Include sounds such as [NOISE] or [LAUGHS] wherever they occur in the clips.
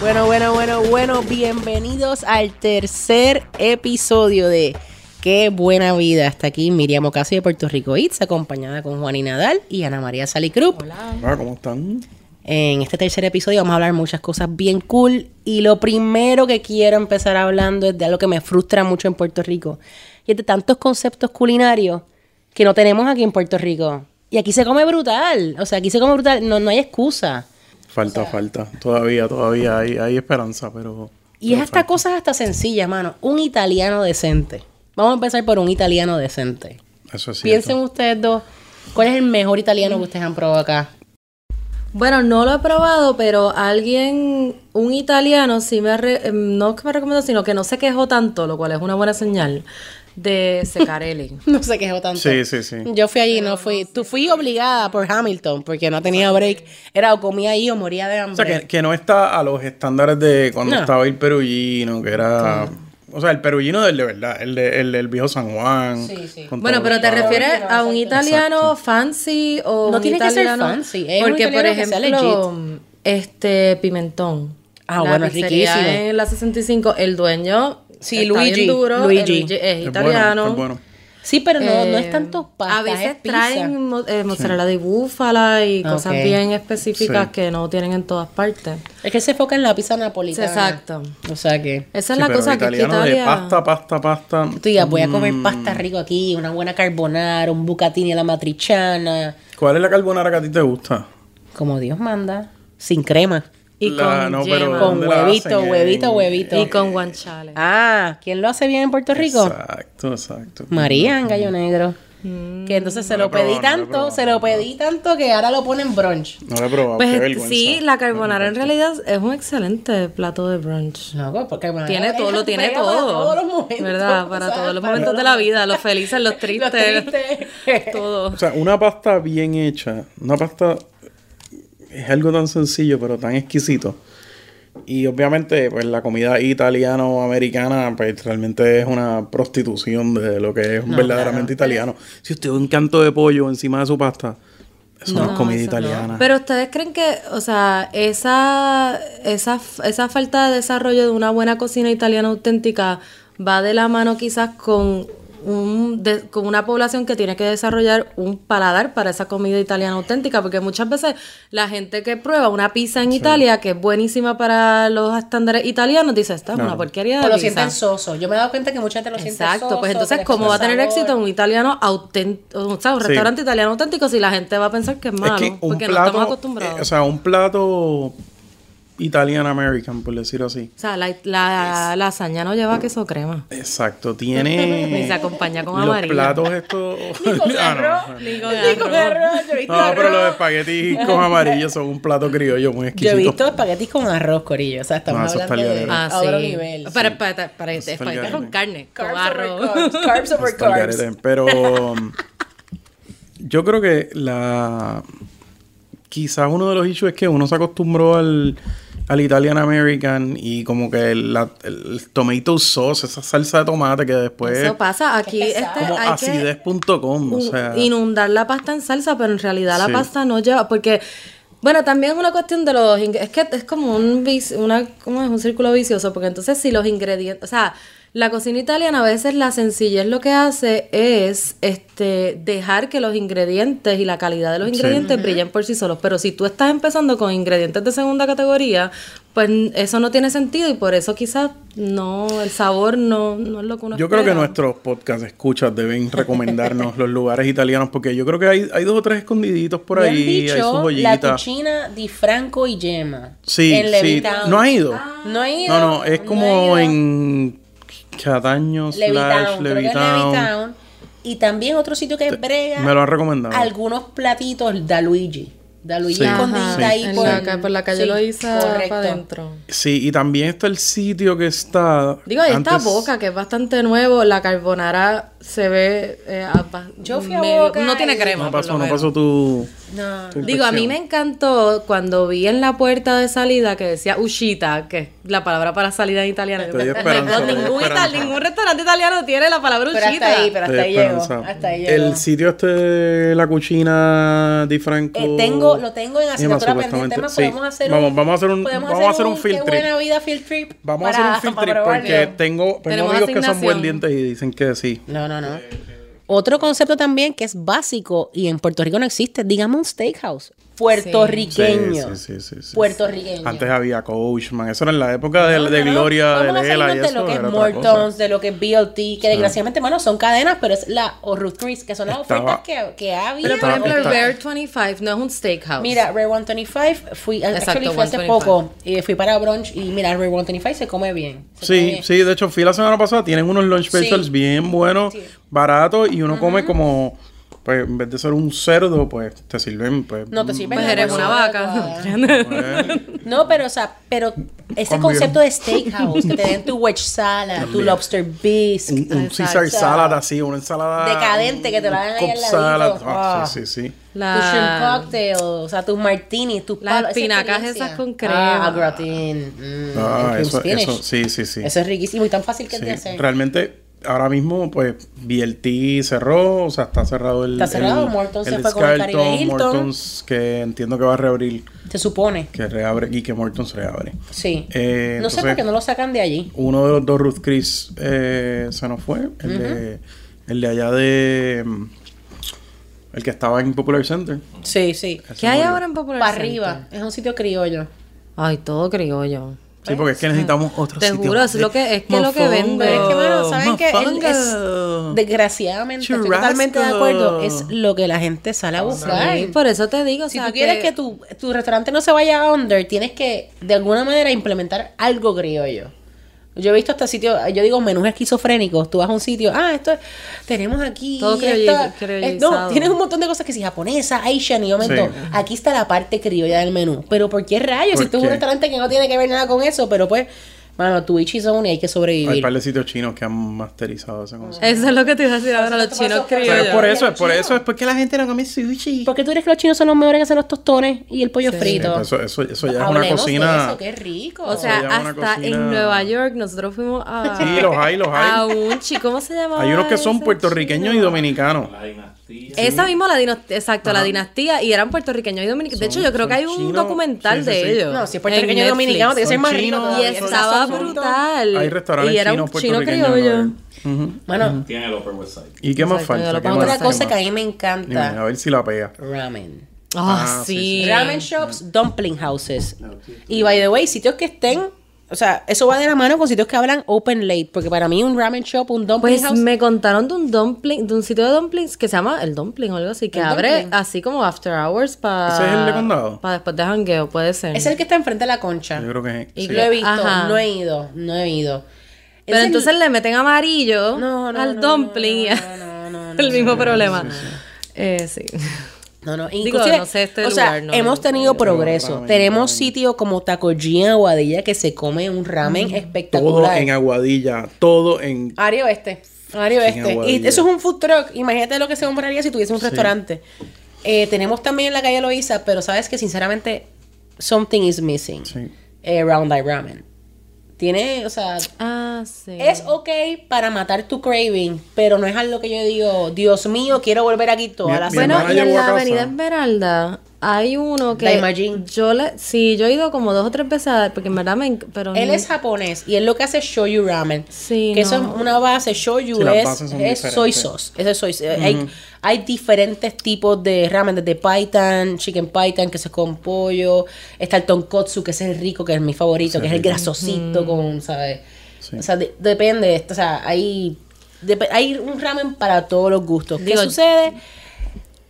Bueno, bueno, bueno, bueno, bienvenidos al tercer episodio de Qué buena vida. Hasta aquí Miriam Ocasio de Puerto Rico It's, acompañada con Juan y Nadal y Ana María Salicrup. Hola, ¿cómo están? En este tercer episodio vamos a hablar muchas cosas bien cool y lo primero que quiero empezar hablando es de algo que me frustra mucho en Puerto Rico y es de tantos conceptos culinarios que no tenemos aquí en Puerto Rico. Y aquí se come brutal, o sea, aquí se come brutal, no, no hay excusa. Falta, falta. Todavía, todavía hay, hay esperanza, pero... Y es hasta cosas hasta sencillas, mano. Un italiano decente. Vamos a empezar por un italiano decente. Eso es cierto. Piensen ustedes dos, ¿cuál es el mejor italiano que ustedes han probado acá? Bueno, no lo he probado, pero alguien, un italiano, sí me, re- em, no es que me recomendó, sino que no se quejó tanto, lo cual es una buena señal, de Secarelli. [LAUGHS] No se quejó tanto. Sí, sí, sí. Yo fui allí, no fui. Tú fui obligada por Hamilton, porque no tenía break. Era o comía ahí o moría de O hambre. sea, que, que no está a los estándares de cuando No. estaba el perullino, que era... O sea, el perullino del de verdad, el, de, el del viejo San Juan. Sí, sí. Bueno, pero te refieres a un italiano Exacto. fancy o No un tiene que ser italiano- fancy, es un Porque, por italiano ejemplo, este Pimentón. Ah, la bueno, riquísimo. En la 65, el dueño Sí, está Luigi, bien duro, Luigi. es Es italiano. bueno, es bueno. Sí, pero no, no Eh, es tanto pasta, A veces es pizza. traen mo- eh, mozzarella de búfala y cosas bien específicas Sí. que no tienen en todas partes. Es que se enfoca en la pizza napolitana. Exacto. O sea que... Esa es Sí, la pero cosa que aquí italiano de Italia... pasta, pasta, pasta. Tú digas, voy a comer Mm. pasta rico aquí, una buena carbonara, un bucatini a la matriciana, ¿Cuál es la carbonara que a ti te gusta? como Dios manda, sin crema. Y La- con no, yema. pero- Con ¿dónde la huevito, huevito, En- huevito. Y con guanciale. Ah, ¿quién lo hace bien en Puerto Rico? Exacto, exacto. María en Gallo Negro. Que entonces se No lo lo he probado, pedí no lo he tanto, probado, se lo pedí tanto que ahora lo ponen brunch. No lo he probado, Pues qué vergüenza. sí, la carbonara en realidad es un excelente plato de brunch. No, porque bueno, Tiene todo, lo tiene todo. Para todos los momentos. ¿Verdad? Para o sea, todos los para momentos de la vida, los felices, los [LAUGHS] los tristes, tristes. [LAUGHS] todo. O sea, una pasta bien hecha, una pasta es algo tan sencillo pero tan exquisito. Y obviamente, pues la comida italiano-americana, pues realmente es una prostitución de lo que es verdaderamente italiano. Si usted ve un canto de pollo encima de su pasta, eso no, es comida no. italiana. Pero ustedes creen que, o sea, esa, esa, esa falta de desarrollo de una buena cocina italiana auténtica va de la mano quizás con un de- con una población que tiene que desarrollar un paladar para esa comida italiana auténtica, porque muchas veces la gente que prueba una pizza en Italia, que es buenísima para los estándares italianos, dice, esta es una porquería de O lo pizza". sienten soso. Yo me he dado cuenta que mucha gente lo siente Exacto, pues entonces, ¿cómo va a tener sabor? éxito un italiano auténtico, o sea, un Sí. restaurante italiano auténtico si la gente va a pensar que es malo? es que un porque no estamos acostumbrados. eh, o sea, un plato italian-american, por decirlo así. O sea, la, la lasaña no lleva queso crema. Exacto, [LAUGHS] Y tiene se acompaña con los amarillo. platos estos... [LAUGHS] Ah, no. Ni con Ni con arroz. arroz, No, pero arroz. los espaguetis con amarillo son un plato criollo muy Yo he exquisito. visto espaguetis con arroz, corillo. O sea, estamos No, hablando de Ah, a otro sí. nivel. Para, para, para, espaguetis con carne, con Carbs arroz. over carbs. [LAUGHS] Carbs over carbs. Pero um, yo creo que la quizás uno de los issues es que uno se acostumbró al, al Italian American y como que el, el tomato sauce, esa salsa de tomate que después Eso pasa. Aquí este, como acidez.com, o sea, inundar la pasta en salsa, pero en realidad la Sí. pasta no lleva, porque bueno, también es una cuestión de los es que es como un una ¿cómo es? un círculo vicioso, porque entonces si los ingredientes, o sea, la cocina italiana a veces la sencillez lo que hace es este dejar que los ingredientes y la calidad de los ingredientes brillen por sí solos, pero si tú estás empezando con ingredientes de segunda categoría, pues eso no tiene sentido y por eso quizás no el sabor no, no es lo que uno yo creo que nuestros podcast escuchas deben recomendarnos los lugares italianos porque yo creo que hay, hay dos o tres escondiditos por ahí, hay sus dicho la joyitas. cucina di Franco y Gemma. Sí, en sí. ¿No ha ido? No ha ido. No, no, es como en Cataño es Levittown. Levittown. Y también otro sitio que brega Me lo han recomendado. algunos platitos da Luigi. De Luigi Sí. ahí en por, la, ca- por la calle Sí, correcto. para adentro. Sí, y también está el sitio que está. Digo, ahí está Boca, que es bastante nuevo. La carbonara se ve. eh, a- Yo fui a medio- Boca No tiene crema. No pasó, no pasó tu. No. tu Digo, a mí me encantó cuando vi en la puerta de salida que decía Ushita, que es la palabra para salida en italiano. Esperanza, dio [LAUGHS] ningún, esperanza. ital- ningún restaurante italiano tiene la palabra Pero Ushita. hasta ahí, pero hasta ahí llego. esperanza. Hasta ahí llego. El sitio este, la cucina Di Franco. Eh, tengo, lo tengo en asignatura pendiente. Más Sí. podemos hacer vamos, un, vamos a hacer un, vamos a hacer un qué field trip. buena vida field trip. Vamos a hacer un [LAUGHS] field para trip probarlo. porque tengo, tengo amigos que son buen dientes y dicen que sí. No, no, no. Otro concepto también que es básico y en Puerto Rico no existe, digamos un steakhouse. Puertorriqueño. Sí, sí, sí, sí, sí. Puertorriqueño. Antes había Coachman. Eso era en la época de, de No, no, no. Gloria, de Lela y salirnos de eso. lo que es. Mortons, de lo que es BLT, que desgraciadamente, bueno, son cadenas, pero es la, o Ruth Chris, que son las Estaba- ofertas que, que ha habido. Pero por ejemplo, el está- Rare 25 no es un steakhouse. Mira, Rare 125, fui, Exacto, actually fui hace 125. poco, y fui para brunch y mira, Rare 125 se come bien. se come Sí, bien. sí, de hecho fui la semana pasada, tienen unos lunch Sí. specials bien buenos, Sí. baratos y uno come como, pues en vez de ser un cerdo, pues te sirven, pues... No te sirven Pues la eres una vaca. adecuada. [LAUGHS] [LAUGHS] No, pero, o sea, pero ese concepto de steakhouse, que te den tu wedge salad, tu lobster bisque, Un, un Caesar salad así, una ensalada... Decadente, que te la dan ahí al salad. Ah, Ah. sí, sí, sí. tu shrimp La... cocktail, o sea, tus martinis, tus Las palos, espinacas esas con crema. Ah, gratin. Mm, Ah, el cream eso, eso, sí, sí, sí. Eso es riquísimo y tan fácil que es Sí, de hacer. Realmente, ahora mismo, pues, BLT cerró, o sea, está cerrado el... Está cerrado, el- Morton el se fue con Hilton. Morton's, que entiendo que va a reabrir, Se supone. que reabre y que Morton's reabre. Sí. Eh, no sé por qué no lo sacan de allí. Uno de los dos Ruth Chris eh, se nos fue. El, de, el de allá de. El que estaba en Popular Center. Sí, sí. Ese ¿Qué hay murió. ahora en Popular Para Center? arriba. Es un sitio criollo. Ay, todo criollo. Sí, porque es que necesitamos otro Te sitio juro, es lo que- es que lo que vende. Pero es que, mano, ¿saben Mofanga. es- Desgraciadamente, estoy totalmente de acuerdo. Es lo que la gente sale a buscar. Sí, por eso te digo, o Si sea, tú quieres que tu, tu restaurante no se vaya a under, tienes que de alguna manera implementar algo criollo. Yo he visto hasta sitios, yo digo menús esquizofrénicos. Tú vas a un sitio, ah, esto es- tenemos aquí. Todo esta- criollizado. No, tienes un montón de cosas que si japonesa, Asian, y yo me Sí. Aquí está la parte criolla del menú. Pero ¿por qué rayos? Si ¿Por tú es un restaurante que no tiene que ver nada con eso, pero pues, mano, tu ichi zone y hay que Hay sobrevivir. un par de sitios chinos que han masterizado ese concepto. Eso es lo que te iba a decir ahora, los chinos por- Pero criollos. es por eso, es por eso, es porque la gente no come sushi. ¿Por qué tú crees que los chinos son los mejores que hacen los tostones y el pollo Sí. frito? pues eso, eso, eso ya es una de cocina. eso, qué rico. O sea, hasta cocina- en Nueva York nosotros fuimos a... Sí, los hay, los hay. A un chico, ¿cómo se llama? Hay unos que son puertorriqueños y dominicanos. Dinastía. Esa misma, la dinastía, exacto, la dinastía, y eran puertorriqueños y dominicanos. De hecho, yo creo que hay un documental Sí, sí, de sí. ellos. No, si es puertorriqueño y dominicano, tiene que ser más rico. Y estaba brutal. Hay restaurantes y era chinos un chino criollo. Bueno, Tiene el Upper West Side. ¿Y qué más falta? lo ¿Qué vamos más a otra cosa que a mí me Dime, encanta, A ver si la pega. ramen. Ah, Ah, sí. sí, sí. Ramen shops, dumpling houses. Y by the way, sitios que estén, o sea, eso va de la mano con sitios que hablan open late, porque para mí un ramen shop, un dumpling Pues house, me contaron de un dumpling, de un sitio de dumplings que se llama El Dumpling o algo así, que El abre Dumpling. así como after hours para... ¿Ese es el de Condado? Para después de jangueo, puede ser. es el que está enfrente de la concha. Yo creo que Y sí. Lo he visto, Ajá. no he ido, no he ido. Pero Es el- entonces le meten amarillo No, no, al no, dumpling y no, a- [LAUGHS] no, no, no, el mismo problema. Eh, sí. No, no, Digo, inclusive, no sé este o sea, lugar, no, hemos tenido no, progreso. ramen, Tenemos sitios como Takoji en Aguadilla que se come un ramen Todo espectacular. en Aguadilla, todo en... Área Oeste. Área Oeste. Y eso es un food truck. Imagínate lo que se compraría si tuviese un restaurante. Eh, tenemos también en la calle Loíza, pero sabes que sinceramente something is missing. Sí. Eh, Round Eye Ramen. Tiene, o sea, Ah, sí. es ok para matar tu craving, pero no es algo que yo digo, Dios mío, quiero volver aquí toda Mi- la semana. Bueno, y en la casa. avenida Esmeralda hay uno que Daimajin. yo le sí, yo he ido como dos o tres veces a- porque en verdad me pero Él no- es japonés y él lo que hace es shoyu ramen. Sí, que eso es una base, shoyu Sí, es, soy sauce. Ese es soy hay, hay diferentes tipos de ramen, desde python, chicken python, que se con pollo. Está el tonkotsu, que es el rico, que es mi favorito, Sí, que es el grasosito con, ¿sabes? Sí. O sea, de- depende. O sea, hay, hay un ramen para todos los gustos. Digo- ¿Qué sucede?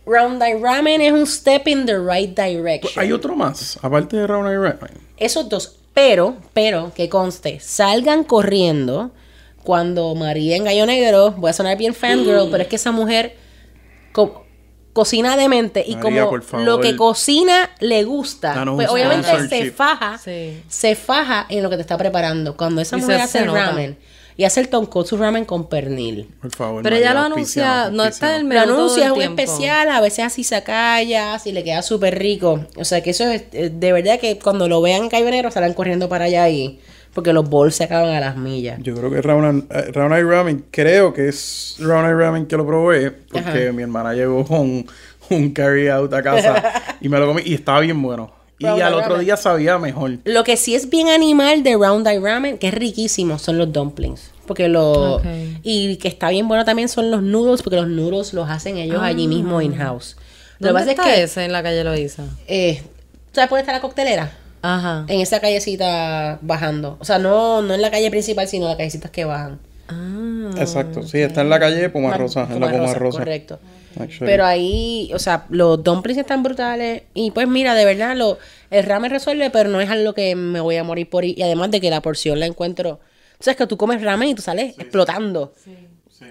Round Eye Ramen es un step in the right direction. Hay otro más, aparte de Round Eye Ramen. Esos dos. Pero, pero, que conste, salgan corriendo cuando María en Gallo Negro, voy a sonar bien fangirl, pero es que esa mujer, co- cocina de mente y María, como lo que cocina le gusta, pues obviamente se faja, Sí. se faja en lo que te está preparando. Cuando esa Y mujer se- hace ramen y hace el tonkotsu ramen con pernil. Por favor. Pero ella lo anuncia, no está en el menú Lo anuncia, es un tiempo. especial, a veces así sacallas y le queda súper rico. O sea que eso es eh, de verdad que cuando lo vean en Cayonero salen corriendo para allá y porque los bols se acaban a las millas. Yo creo que Round eh, Round Eye Ramen, creo que es Round Eye Ramen que lo probé, porque Ajá. mi hermana llegó con un carry out a casa [LAUGHS] y me lo comí y estaba bien bueno. Y Round al otro Ramen. día sabía mejor. Lo que sí es bien animal de Round Eye Ramen, que es riquísimo, son los dumplings. Porque lo. Y que está bien bueno también son los noodles, porque los noodles los hacen ellos allí mismo in-house. Lo que ¿Dónde pasa está es que. ese en la calle Loíza? Eh, ¿Sabes dónde está la coctelera? Ajá. En esa callecita bajando. O sea, no, no en la calle principal, sino las callecitas que bajan. Ah. Exacto, sí, está en la calle Puma Rosa, en la Puma Puma Rosa. Correcto. Actually. Pero ahí, o sea, los dumplings están brutales. Y pues mira, de verdad, lo, el ramen resuelve, pero no es algo que me voy a morir por ir. Y además de que la porción la encuentro. O sea, es que tú comes ramen y tú sales explotando.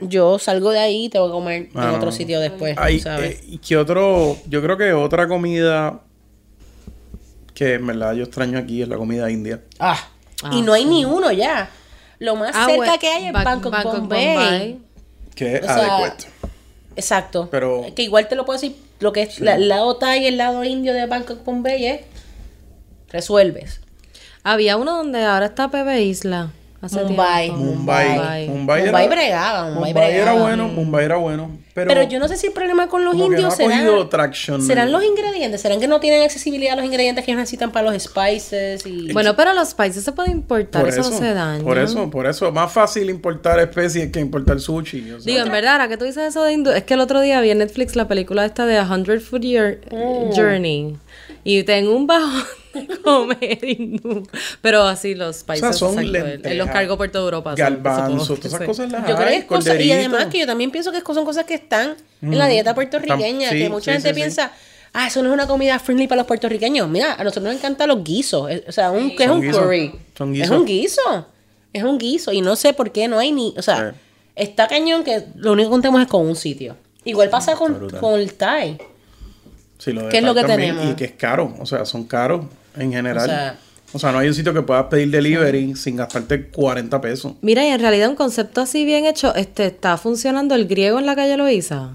Yo salgo de ahí y te voy a comer Ah, en no. otro sitio después, Ay, ¿sabes? eh, ¿y qué otro? Yo creo que otra comida que en verdad yo extraño aquí es la comida india. ah, Ah, y no hay ni uno ya. Lo más Ah, cerca bueno, que hay es Ba- Bangkok, Bangkok, Bombay. Bombay. Que es O sea, adecuado. Exacto. Pero- Que igual te lo puedo decir, lo que es la- el lado Thai y el lado indio de Bangkok, Bombay es resuelves. Había uno donde ahora está Pepe Isla. Hace Mumbai. tiempo. Mumbai. Mumbai. Mumbai, Mumbai era, bregaba, Mumbai Mumbai era bueno, Mumbai era bueno. Pero, Pero, yo no sé si el problema con los indios no será, serán los ingredientes, serán que no tienen accesibilidad a los ingredientes que ellos necesitan para los spices y Bueno, pero los países se pueden importar, por eso, eso, no se daña. por eso, por eso, más fácil importar especies que importar sushi. o sea. Digo, en verdad, ahora que tú dices eso de hindú, es que el otro día vi en Netflix la película esta de A Hundred Foot Year- Mm. Journey. Y tengo un bajón de [LAUGHS] comer hindú. Pero así los países son exacto, él- él los cargo por toda Europa. Garbanzos, todas esas cosas las yo creo que es cosa, y además que yo también pienso que son cosas que están en la dieta puertorriqueña, Sí, que mucha sí, gente sí, piensa, ah, eso no es una comida friendly para los puertorriqueños. Mira, a nosotros nos encantan los guisos, eh, o sea, un, ¿qué es Son un curry? son Es guisos. un guiso, es un guiso y no sé por qué no hay ni, o sea, está cañón que lo único que contemos es con un sitio. Igual pasa con, con el Thai. Sí, lo de ¿Qué es lo que también, tenemos? Y que es caro, o sea, son caros en general. O sea- O sea, no hay un sitio que puedas pedir delivery sin gastarte 40 pesos. Mira, y en realidad un concepto así bien hecho, este está funcionando el griego en la calle Loíza.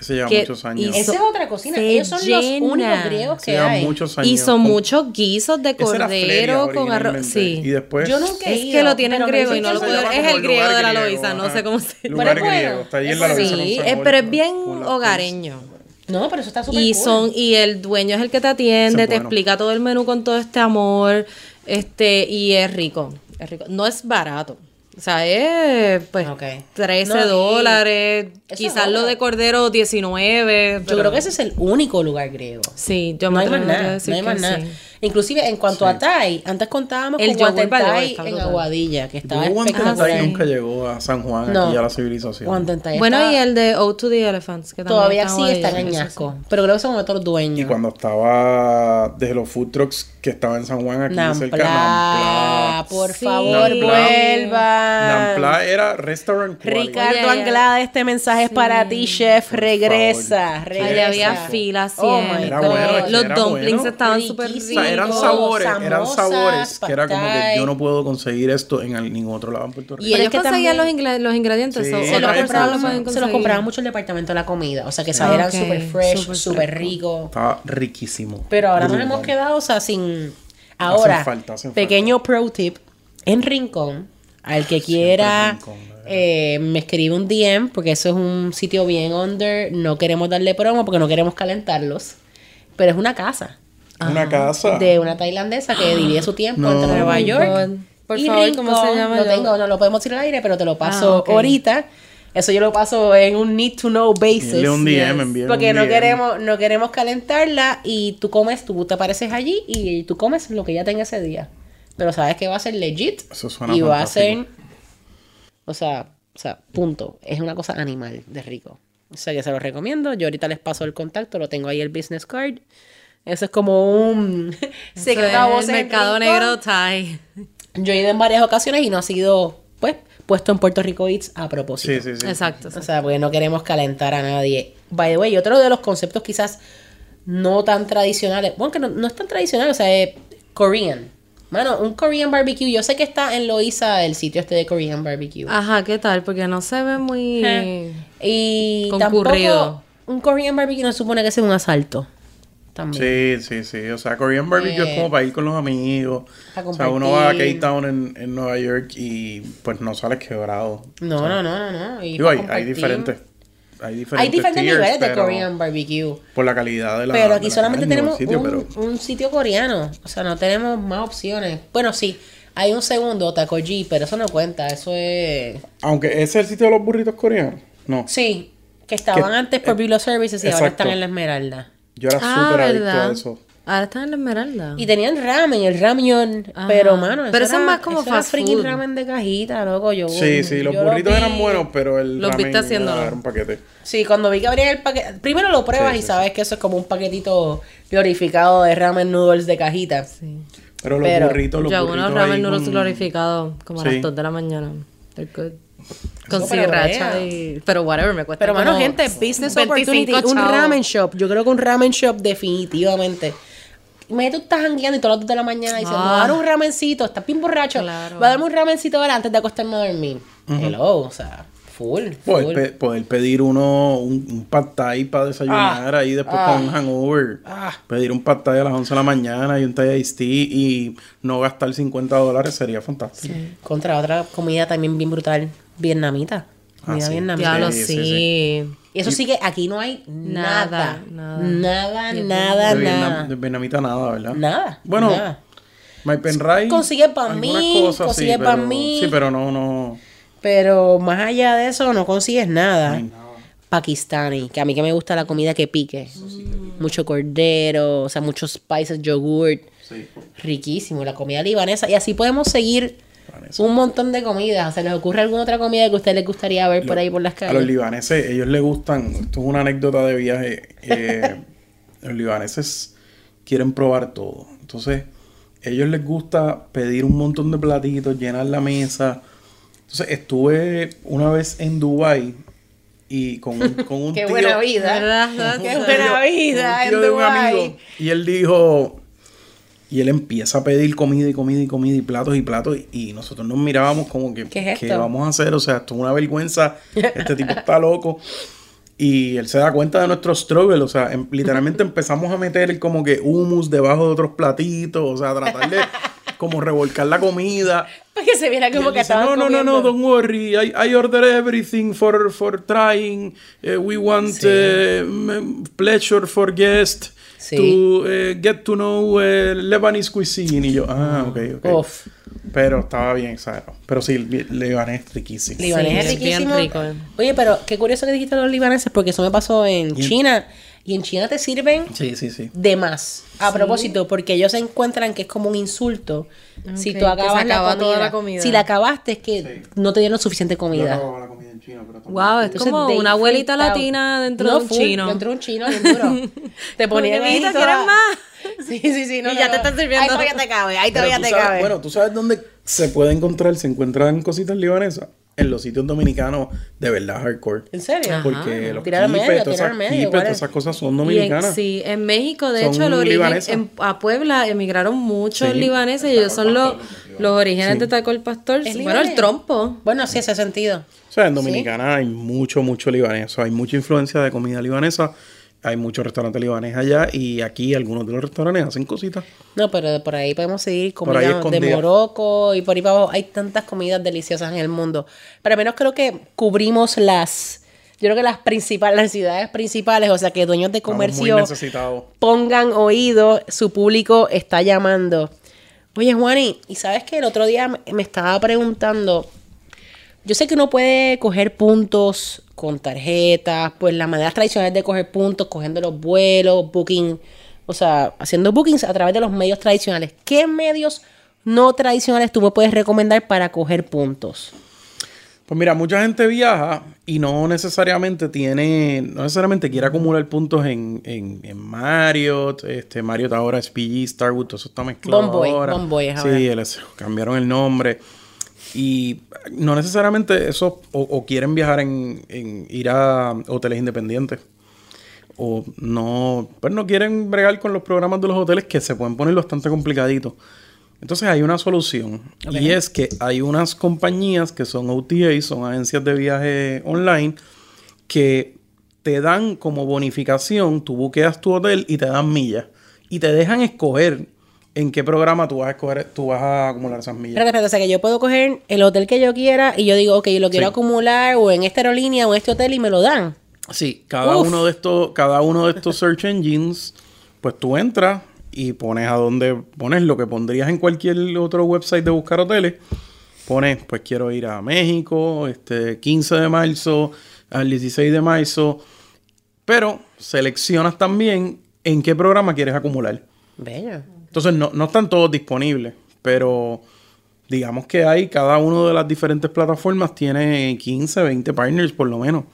Eso lleva Que- muchos y años. Esa es otra cocina. Ellos son los únicos griegos que lleva hay. muchos años. Y son Con- muchos guisos de cordero con arroz. Sí. Y después... Yo nunca he Es ido, que lo tienen griego y no lo puedo. llama Es el griego de la lugar Loíza, no sé cómo se Lugar Pero es griego. bueno. Está ahí en la Sí, pero es bien hogareño. No, pero eso está súper Y cool. son y el dueño es el que te atiende, te bueno. explica todo el menú con todo este amor, este y es rico, es rico. No es barato. O sea, es pues Ok. 13 No, y- dólares, quizás es lo de cordero 19. Yo pero- creo que ese es el único lugar griego. Sí, yo No me hay más nada, decir no hay que más nada. sí. Inclusive en cuanto a Thai, antes contábamos El con Thai en. Aguadilla, que estaba espectacular. Thai nunca llegó a San Juan, No. aquí a la civilización. Bueno, está- y el de O to the Elephants, que también todavía está sí está en Añasco, pero creo que son otros Y dueños. cuando estaba de los food trucks que estaba en San Juan, aquí cerca de Nampla, Nampla. por Sí. favor, Nampla. vuelvan. Nampla era restaurant quality. Ricardo Anglada, este mensaje es para ti, chef. Regresa, favor. regresa. Allá había filas Oh my siempre. Era bueno, Los era dumplings bueno. estaban súper ricos. Eran sabores, eran sabores que era como que yo no puedo conseguir esto en el- ningún otro lado en Puerto Y Rico. Pero ellos ellos conseguían los, también- los ingredientes. Sí, so, se Se lo los compraba, se los compraba mucho el departamento de la comida. O sea, que Ah, sabían ok, súper fresh, súper rico. Estaba riquísimo. Pero ahora nos Brutal. hemos quedado, o sea, sin... Ahora, falta, hacen pequeño pro tip. En Rincón, al que quiera, Rincón, eh, me escribe un DM, porque eso es un sitio bien under. No queremos darle promo porque no queremos calentarlos. Pero es una casa Una casa. de una tailandesa que divide su tiempo No. entre Nueva York. Por y favor, ¿cómo se Rincón. llama? Lo Yo- tengo, no lo podemos decir al aire, pero te lo paso Ah, ok. ahorita. Eso yo lo paso en un need to know basis. Envíale un DM, Yes. envíale Porque un no DM. queremos, no queremos calentarla y tú comes, tú te apareces allí y tú comes lo que ella tenga ese día. Pero sabes que va a ser legit Eso suena y va a fantástico. ser, o sea, o sea, punto. Es una cosa animal de rico. O sea que se lo recomiendo. Yo ahorita les paso el contacto, lo tengo ahí el business card. Eso es como un secreto el en mercado negro Thai. Yo he ido en varias ocasiones y no ha sido, pues, puesto en Puerto Rico Eats a propósito. Sí, sí, sí. Exacto. O sea, porque no queremos calentar a nadie. By the way, otro de los conceptos quizás no tan tradicionales, bueno, que no, no es tan tradicional, o sea, es Korean. Mano, un Korean barbecue, yo sé que está en Loiza el sitio este de Korean barbecue. Ajá, ¿qué tal? Porque no se ve muy... Eh, [LAUGHS] Y Concurrido. tampoco un Korean barbecue no supone que sea un asalto. También. Sí, sí, sí. O sea, Korean Barbecue Eh, es como para ir con los amigos. O sea, uno va a compartir. K-Town en, en Nueva York y pues no sales quebrado. No, no, no, no, no. Digo, hay, diferentes. Hay diferentes, Hay diferentes tiers, niveles de Korean barbecue. Por la calidad de la pero aquí la solamente carne tenemos sitio, un, pero- un sitio coreano. O sea, no tenemos más opciones. Bueno, sí. Hay un segundo, Taco G, pero eso no cuenta. Eso es... Aunque ese es el sitio de los burritos coreanos. No. Sí, que estaban Que- antes por eh, Biblio Services y ahora están en la Esmeralda. Yo era Ah, súper adicto a eso. Ahora están en la Esmeralda. Y tenían ramen, el. Ajá. Pero, mano, Pero eso es más como eso fast food. ramen de cajita, loco. Yo, Sí, sí, los yo lo burritos eran buenos, pero el Los ramen era, era un paquete. Sí, cuando vi que abrían el paquete. Primero lo pruebas Sí, y sí, sabes que eso es como un paquetito glorificado de ramen noodles de cajita. Sí. Pero los Pero burritos, los Yo burritos unos ramen noodles con- glorificados como a las 2 de la mañana. They're good. Con sriracha y... Pero whatever, me cuesta Pero, mano, como gente, business 25 opportunity. Un chavos. ramen shop. Yo creo que un ramen shop, definitivamente. Imagínate tú estás jangueando y todas las 2 de la mañana diciendo, Ah. me va a dar un ramencito, estás bien borracho. Claro. Va a darme un ramencito ahora antes de acostarme a dormir. Hello, o sea, full. Poder, pe- poder pedir uno, un, un pad thai para desayunar ahí después ah. con un hangover. Ah. Pedir un pad thai a las 11 de la mañana y un thai iced tea y no gastar 50 dólares sería fantástico. Contra otra comida también bien brutal, vietnamita. Comida Ah, sí. vietnamita. Diablo, Sí, sí. sí, Y eso sí que aquí no hay nada. Nada, Nada, nada. nada, de, Vietnam- nada. de vietnamita nada, ¿verdad? Nada. Bueno, nada. My Pen Rai. Consigue pa' algunas mí, cosas, consigue sí, pa' pero- mí. Sí, pero no, no. Pero más allá de eso no consigues nada. nada. Pakistani, que a mí que me gusta la comida que pique. Mucho cordero, o sea, muchos spices, yogurt. Sí. Riquísimo, la comida libanesa. Y así podemos seguir un montón de comidas. ¿Se les ocurre alguna otra comida que a ustedes les gustaría ver por ahí por las A los calles? libaneses, ellos les gustan, esto es una anécdota de viaje, eh, [LAUGHS] los libaneses quieren probar todo. Entonces, ellos les gusta pedir un montón de platitos, llenar la mesa. Entonces, estuve una vez en Dubai y con, un- [LAUGHS] con un Qué tío... buena vida. ¿Verdad? Qué buena vida un en amigo. Y él dijo... Y él empieza a pedir comida y comida y comida y platos y platos. Y, y nosotros nos mirábamos como que, ¿Qué es ¿qué esto? vamos a hacer? O sea, esto es una vergüenza. [LAUGHS] Este tipo está loco. Y él se da cuenta de nuestro struggle. O sea, em- literalmente [LAUGHS] empezamos a meter como que humus debajo de otros platitos. O sea, tratar de como revolcar la comida. [LAUGHS] Para que se viera Y como él que dice, estaban no, no, no, no, don't worry. I, I order everything for, for trying. Eh, we want Sí. m- pleasure for guests Sí. to eh, get to know eh, Lebanese cuisine. Y yo, ah, ok, ok. Uf. Pero estaba bien exagerado. Pero sí, li- libanés riquísimo. Libanés Sí, es es bien riquísimo. rico, eh. Oye, pero qué curioso que dijiste los libaneses, porque eso me pasó en- China. Y en China te sirven Sí, sí, sí. de más. A propósito, porque ellos se encuentran que es como un insulto. Si tú acabas la comida, toda la comida. Si la acabaste es que Sí. no te dieron suficiente comida. la comida en China, pero Wow, es como una abuelita latina dentro No, de un full, chino. Dentro de un chino, bien duro. [LAUGHS] te ponían Como que, ahí "Mijito, toda- ¿quieres más?" [LAUGHS] Sí, sí, sí. No, Y no, ya no. te están sirviendo. Ahí todavía te cabe, ahí todavía te sabes- cabe. Bueno, ¿tú sabes dónde se puede encontrar? Se encuentran cositas libanesas. En los sitios dominicanos de verdad hardcore. ¿En serio? Ajá. Porque los Tirar medio, quipes, todas tirar esas al medio, quipes, ¿cuál todas es? esas cosas son Y en, dominicanas. sí, en México, de Son hecho, el origen, en- a Puebla emigraron muchos Sí. libaneses y ellos son los, los orígenes de Taco el Pastor. ¿Es Bueno, el trompo. Bueno, sí, ese sentido. O sea, en Dominicana hay mucho, mucho libanés. O sea, hay mucha influencia de comida libanesa. Hay muchos restaurantes libaneses allá. Y aquí algunos de los restaurantes hacen cositas. No, pero por ahí podemos seguir comida de. Morocco y por ahí para abajo. Hay tantas comidas deliciosas en el mundo. Pero al menos creo que cubrimos las, yo creo que las principales, las ciudades principales, o sea que dueños de comercio pongan oído, su público está llamando. Oye, Juani, ¿y sabes que el otro día me estaba preguntando? Yo sé que uno puede coger puntos con tarjetas, pues las maneras tradicionales de coger puntos, cogiendo los vuelos, booking, o sea, haciendo bookings a través de los medios tradicionales. ¿Qué medios no tradicionales tú me puedes recomendar para coger puntos? Pues mira, mucha gente viaja y no necesariamente tiene, no necesariamente quiere acumular puntos en, en, en Marriott, este Marriott ahora es PG, Starwood, todo eso está mezclado Bonvoy, ahora. Es ahora. Sí, les cambiaron el nombre. Y no necesariamente eso, o, o quieren viajar en, en ir a hoteles independientes. O no, pues no quieren bregar con los programas de los hoteles que se pueden poner bastante complicaditos. Entonces hay una solución. Y es que hay unas compañías que son OTA, son agencias de viaje online, que te dan como bonificación, tú buqueas tu hotel y te dan millas. Y te dejan escoger en qué programa tú vas a escoger, tú vas a acumular esas millas. Espérate, o sea que yo puedo coger el hotel que yo quiera y yo digo, ok, lo quiero Sí. acumular o en esta aerolínea o en este hotel y me lo dan. Sí, cada Uf. uno de estos, cada uno de estos search engines, pues tú entras y pones a donde pones lo que pondrías en cualquier otro website de buscar hoteles. Pones, pues quiero ir a México, este 15 de marzo, al 16 de marzo. Pero seleccionas también en qué programa quieres acumular. Bello. Entonces no, no están todos disponibles, pero digamos que hay, cada una de las diferentes plataformas tiene 15, 20 partners por lo menos.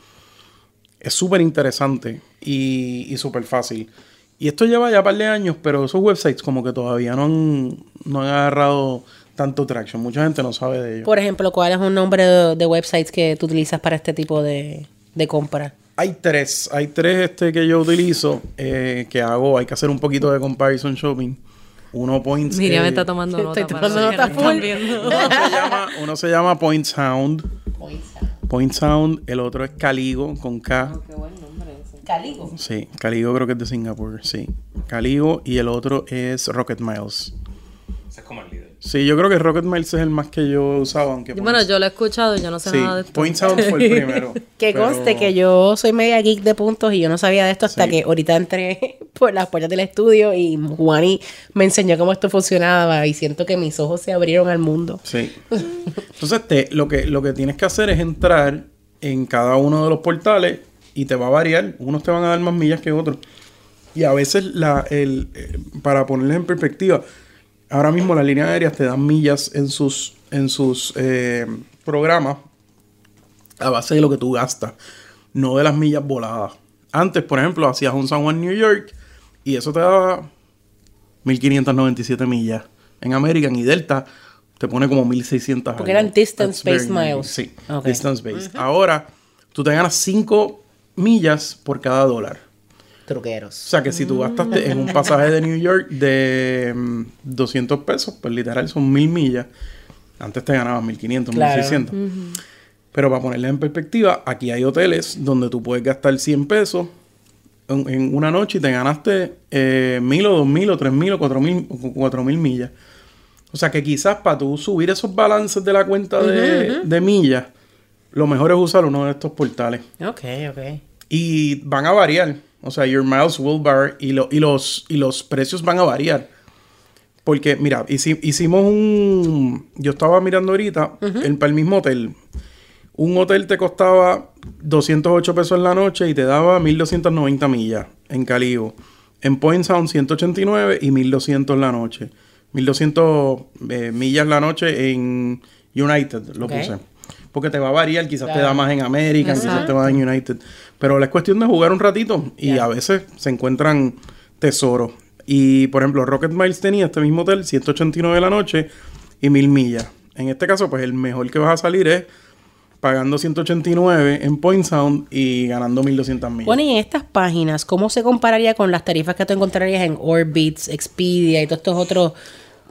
Es súper interesante y, y súper fácil. Y esto lleva ya un par de años, pero esos websites como que todavía no han, no han agarrado tanto traction. Mucha gente no sabe de ellos. Por ejemplo, ¿cuál es un nombre de, de websites que tú utilizas para este tipo de, de compra? Hay tres, hay tres este que yo utilizo, eh, que hago, hay que hacer un poquito de comparison shopping. Uno Points. Miriam eh, está tomando nota. Estoy tomando nota full. uno, se llama, uno se llama Point Sound. Point Sound, el otro es Caligo con K. Caligo. Sí, Caligo creo que es de Singapur, sí. Caligo y el otro es Rocket Miles. Ese es como el líder. Sí, yo creo que Rocket Miles es el más que yo he usado, aunque Bueno, Point- yo lo he escuchado y yo no sé sí, nada de esto. Point Sound fue el [LAUGHS] primero. Que pero- conste que yo soy media geek de puntos y yo no sabía de esto hasta Sí. que ahorita entré por las puertas del estudio y Juani me enseñó cómo esto funcionaba y siento que mis ojos se abrieron al mundo. Sí. Entonces, te, lo, que, lo que tienes que hacer es entrar en cada uno de los portales y te va a variar. Unos te van a dar más millas que otros. Y a veces, la, el, eh, para ponerles en perspectiva, ahora mismo las líneas aéreas te dan millas en sus, en sus eh, programas a base de lo que tú gastas, no de las millas voladas. Antes, por ejemplo, hacías un San Juan, New York, y eso te daba 1597 millas. En American y Delta te pone como 1600. Porque eran distance based miles. Sí, Ok. distance based. Ahora, tú te ganas 5 millas por cada dólar. O Truqueros. sea que si tú gastaste en un pasaje de New York de mm, 200 pesos, pues literal son 1000 millas. Antes te ganabas 1500, Claro. 1600. Pero para ponerle en perspectiva, aquí hay hoteles donde tú puedes gastar 100 pesos en, en una noche y te ganaste eh, 1000 o 2000 o 3000 o 4000 o 4000 millas. O sea que quizás para tú subir esos balances de la cuenta de, de millas, lo mejor es usar uno de estos portales. Ok, ok. Y van a variar. O sea, your miles will vary y, lo- y, los, y los precios van a variar. Porque, mira, hici- hicimos un... Yo estaba mirando ahorita, el, para el mismo hotel. Un hotel te costaba 208 pesos en la noche y te daba 1290 millas en Caligo. En Point Sound 189 y 1200 en la noche. 1200 eh, millas la noche en United, lo puse. Porque te va a variar, quizás te da más en American, quizás te va en United. Pero la es cuestión de jugar un ratito y a veces se encuentran tesoros. Y por ejemplo, Rocket Miles tenía este mismo hotel, 189 la noche y 1000 millas. En este caso, pues el mejor que vas a salir es pagando 189 en Point Sound y ganando 1200 millas. Bueno, y en estas páginas, ¿cómo se compararía con las tarifas que tú encontrarías en Orbitz, Expedia y todos estos otros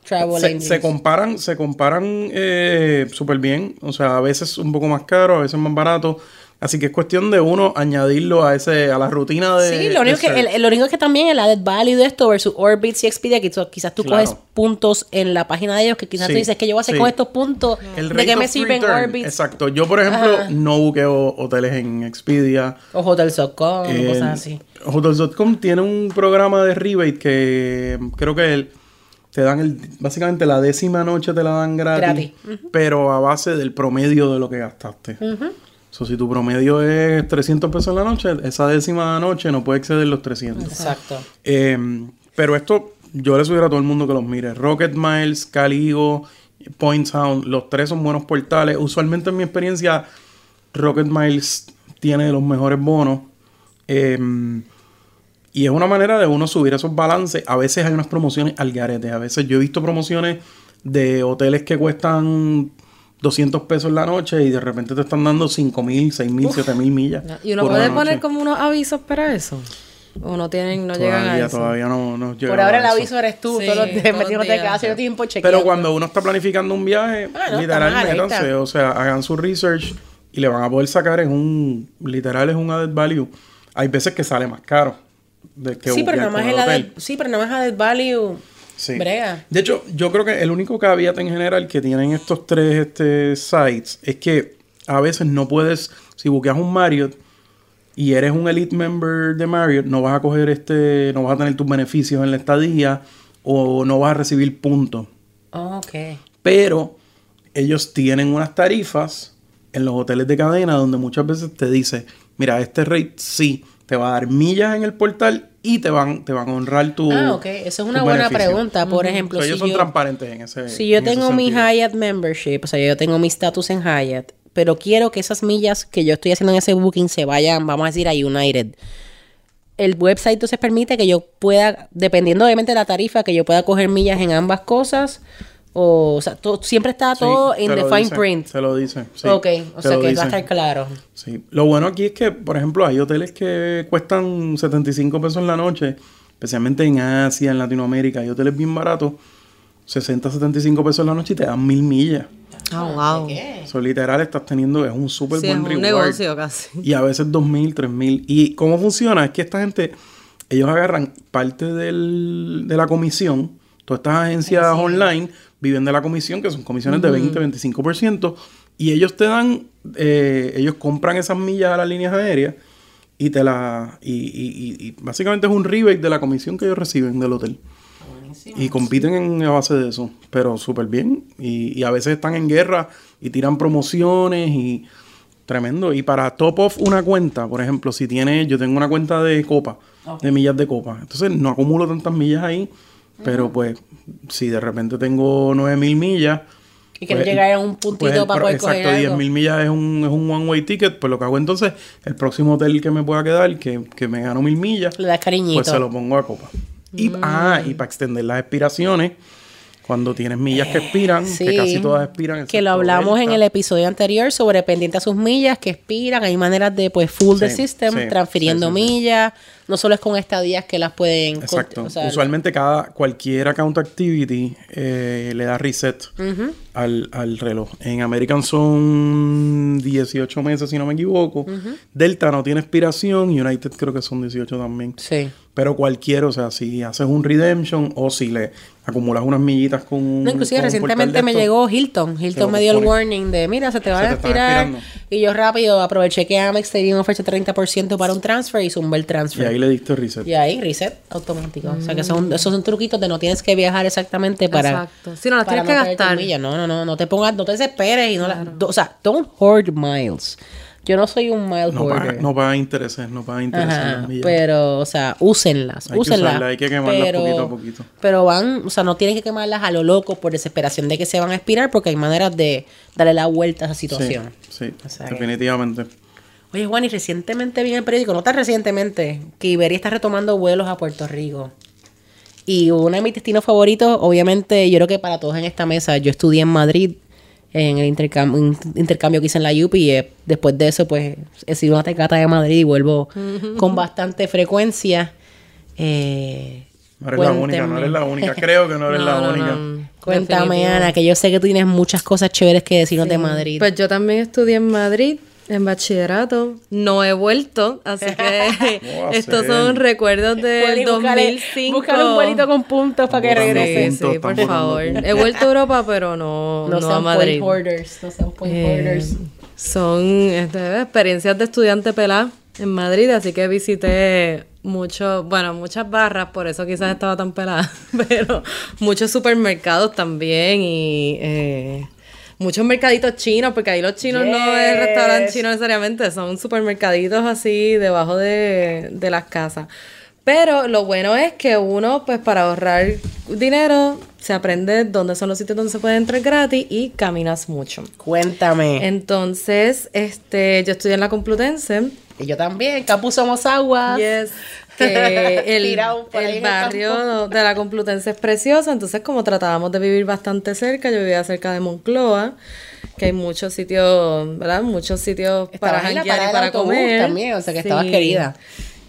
travel se, engines? se comparan, se comparan eh, súper bien. O sea, a veces un poco más caro, a veces más barato. Así que es cuestión de uno añadirlo a ese, a la rutina de. Sí, lo único, que, el, lo único que también el added value de esto versus Orbitz y Expedia, que tú- quizás tú Claro. coges puntos en la página de ellos, que quizás Sí, tú dices que yo voy a hacer sí. con estos puntos, El ¿de qué me sirven Orbitz Exacto. Yo, por ejemplo, Ajá. no buqueo hoteles en Expedia. o Hotels.com, Eh, cosas así? Hotels.com tiene un programa de rebate que creo que el- te dan el, básicamente la décima noche te la dan gratis, Gratis. pero a base del promedio de lo que gastaste. So, si tu promedio es 300 pesos en la noche, esa décima noche no puede exceder los 300. Exacto. Eh, pero esto yo le sugiero a todo el mundo que los mire. Rocket Miles, Caligo, Point Sound, los tres son buenos portales. Usualmente en mi experiencia, Rocket Miles tiene los mejores bonos. Eh, y es una manera de uno subir esos balances. A veces hay unas promociones al garete. A veces yo he visto promociones de hoteles que cuestan 200 pesos la noche y de repente te están dando 5 mil, 6 mil, 7 mil millas. ¿Y uno por puede poner como unos avisos para eso? ¿O no tienen, no llegan a Todavía, eso? todavía no, no Por llegamos ahora a el eso. aviso eres tú, Sí, todos los días metiéndote días. casa, yo tiempo chequeando. Pero cuando uno está planificando un viaje, Ah, no, literal, está más métanse, alerta. o sea, hagan su research y le van a poder sacar en un, literal, es un added value. Hay veces que sale más caro. De que sí, pero nada más es el del, sí, pero nada más added value. Sí. Brega. De hecho, yo creo que el único caveat en general que tienen estos tres este, sites es que a veces no puedes, si buqueas un Marriott y eres un elite member de Marriott, no vas a coger este, no vas a tener tus beneficios en la estadía o no vas a recibir puntos. Oh, ok. Pero ellos tienen unas tarifas en los hoteles de cadena donde muchas veces te dice, mira, este rate sí te va a dar millas en el portal y te van, te van a honrar tu Ah, ok. Eso es una buena beneficio. pregunta. Por ejemplo, si ellos son yo, transparentes en ese si yo tengo mi. Hyatt membership, o sea, yo tengo mi status en Hyatt, pero quiero que esas millas que yo estoy haciendo en ese booking se vayan, vamos a decir, a United. El website entonces permite que yo pueda, dependiendo obviamente de la tarifa, que yo pueda coger millas en ambas cosas. O, o sea, to- siempre está todo en the fine dice, print. Se lo dice. sí, ok, o sea que va a estar claro. Sí. Lo bueno aquí es que, por ejemplo, hay hoteles que cuestan 75 pesos en la noche, especialmente en Asia, en Latinoamérica. Hay hoteles bien baratos, 60, 75 pesos en la noche y te dan mil millas. Ah, wow. Eso literal estás teniendo, es un súper Sí, es buen un reward. negocio casi. Y a veces 2.000, 3.000. ¿Y cómo funciona? Es que esta gente, ellos agarran parte del- de la comisión. Todas estas agencias online viven de la comisión, que son comisiones de 20, 25%. Y ellos te dan, eh, ellos compran esas millas a las líneas aéreas y te la y, y- y- y básicamente es un rebate de la comisión que ellos reciben del hotel. Y compiten en, a base de eso, pero súper bien. Y, a veces están en guerra y tiran promociones y tremendo. Y para top off una cuenta, por ejemplo, si tiene, yo tengo una cuenta de copa, de millas de copa. Entonces no acumulo tantas millas ahí, pero pues si de repente tengo 9000 millas. Y que pues, llegar a un puntito pues, para poder coger Exacto, algo. 10.000 millas es un, es un one way ticket. Pues lo que hago entonces, el próximo hotel que me pueda quedar, que, que me gano mil millas, Le das cariñito. pues se lo pongo a copa. Y, Mm. ah, y para extender las expiraciones, cuando tienes millas que expiran, que casi todas expiran. Que lo hablamos en el episodio anterior sobre pendiente a sus millas que expiran. Hay maneras de, pues, full the Sí, system, sí, transfiriendo millas. No solo es con estadías que las pueden... Exacto. o sea, Usualmente cada cualquier account activity eh, le da reset al, al reloj. En American son 18 meses, si no me equivoco. Delta no tiene expiración. United creo que son 18 también. Sí. Pero cualquiera, o sea, si haces un redemption o si le acumulas unas millitas con un. No, inclusive con recientemente me llegó Hilton. Hilton me dio el warning de, mira, se te va Se a te expirar. Y yo rápido aproveché que Amex tenía un oferta de 30% para un transfer y zumbé el Y transfer. ahí le diste reset. Y ahí reset automático. O sea que son, esos son truquitos de no tienes que viajar exactamente para. Exacto. Si no, las tienes que gastar. No, no, no, no te pongas, no te desesperes y no las- do- o sea, don't hoard miles. Yo no soy un mile No paga, hoarder. no paga intereses, no paga intereses. Ajá, pero, o sea, úsenlas, Hay que úsenlas. usarlas, hay que quemarlas pero, poquito a poquito. Pero van, o sea, no tienen que quemarlas a lo loco por desesperación de que se van a expirar porque hay maneras de darle la vuelta a esa situación. sí, O sea que- definitivamente. Oye, Juan, y recientemente vi en el periódico, no tan recientemente, que Iberia está retomando vuelos a Puerto Rico. Y uno de mis destinos favoritos, obviamente, yo creo que para todos en esta mesa, yo estudié en Madrid, en el intercambio, intercambio que hice en la UPI, y eh, después de eso, pues, he sido una tecata de Madrid y vuelvo con bastante frecuencia. Eh, No eres la única, no eres la única. [LAUGHS] Creo que no eres la No, única. no. Cuéntame, Definitivo. Ana, que yo sé que tú tienes muchas cosas chéveres que decirnos de Madrid. Pues yo también estudié en Madrid, en bachillerato. No he vuelto, así que [LAUGHS] ¿Cómo va a [LAUGHS] estos son recuerdos del buscarle- 2005. Búscale un vuelito con puntos para que regrese. Sí, sí, por favor. He vuelto a Europa, pero no, [LAUGHS] No, no, a Madrid. point hoarders, no sean point Eh, hoarders. son este, experiencias de estudiante pelá en Madrid, así que visité mucho, bueno, muchas barras, por eso quizás estaba tan pelada, pero muchos supermercados también y eh, muchos mercaditos chinos, porque ahí los chinos no es Yes. restaurante chino necesariamente, son supermercaditos así debajo de, de las casas. Pero lo bueno es que uno, pues para ahorrar dinero, se aprende dónde son los sitios donde se puede entrar gratis y caminas mucho. Cuéntame. Entonces, este, yo estudié en la Complutense. Y yo también, Capu Somos Agua. Yes. Que el, barrio de la Complutense es precioso, entonces como tratábamos de vivir bastante cerca, yo vivía cerca de Moncloa, que hay muchos sitios, ¿verdad? Muchos sitios para Estabas janguear y para comer. también, o sea que estabas querida.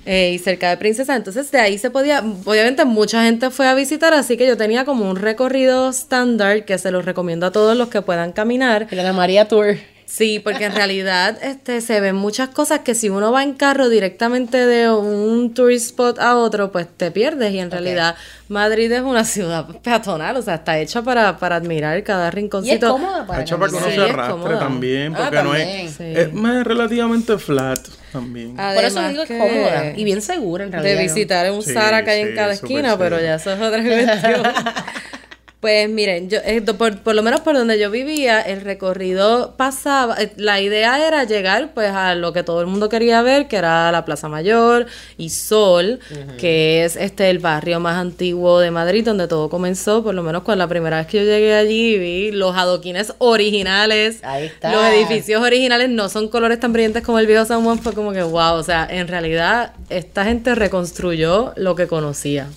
Eh, y cerca de Princesa, entonces de ahí se podía, obviamente mucha gente fue a visitar, así que yo tenía como un recorrido estándar que se los recomiendo a todos los que puedan caminar. El Ana María Tour. Sí, porque en realidad [LAUGHS] este, se ven muchas cosas que si uno va en carro directamente de un tourist spot a otro, pues te pierdes. Y en realidad Madrid es una ciudad peatonal, o sea, está hecha para, para admirar cada Y es rinconcito. cómoda para hecho para que uno Sí, se es arrastre también, Ah, porque no también. es, Sí. es más relativamente flat también. Por eso Además digo es que cómoda y bien segura en realidad. De visitar un Sí, Zara que hay sí, en cada esquina, pero ya eso es otra cuestión. [LAUGHS] Pues miren, yo, eh, por, por lo menos por donde yo vivía, el recorrido pasaba, eh, la idea era llegar pues a lo que todo el mundo quería ver, que era la Plaza Mayor y Sol, que es este el barrio más antiguo de Madrid, donde todo comenzó, por lo menos con la primera vez que yo llegué allí, vi los adoquines originales, Ahí está. los edificios originales no son colores tan brillantes como el viejo San Juan, fue como que wow, o sea, en realidad esta gente reconstruyó lo que conocía.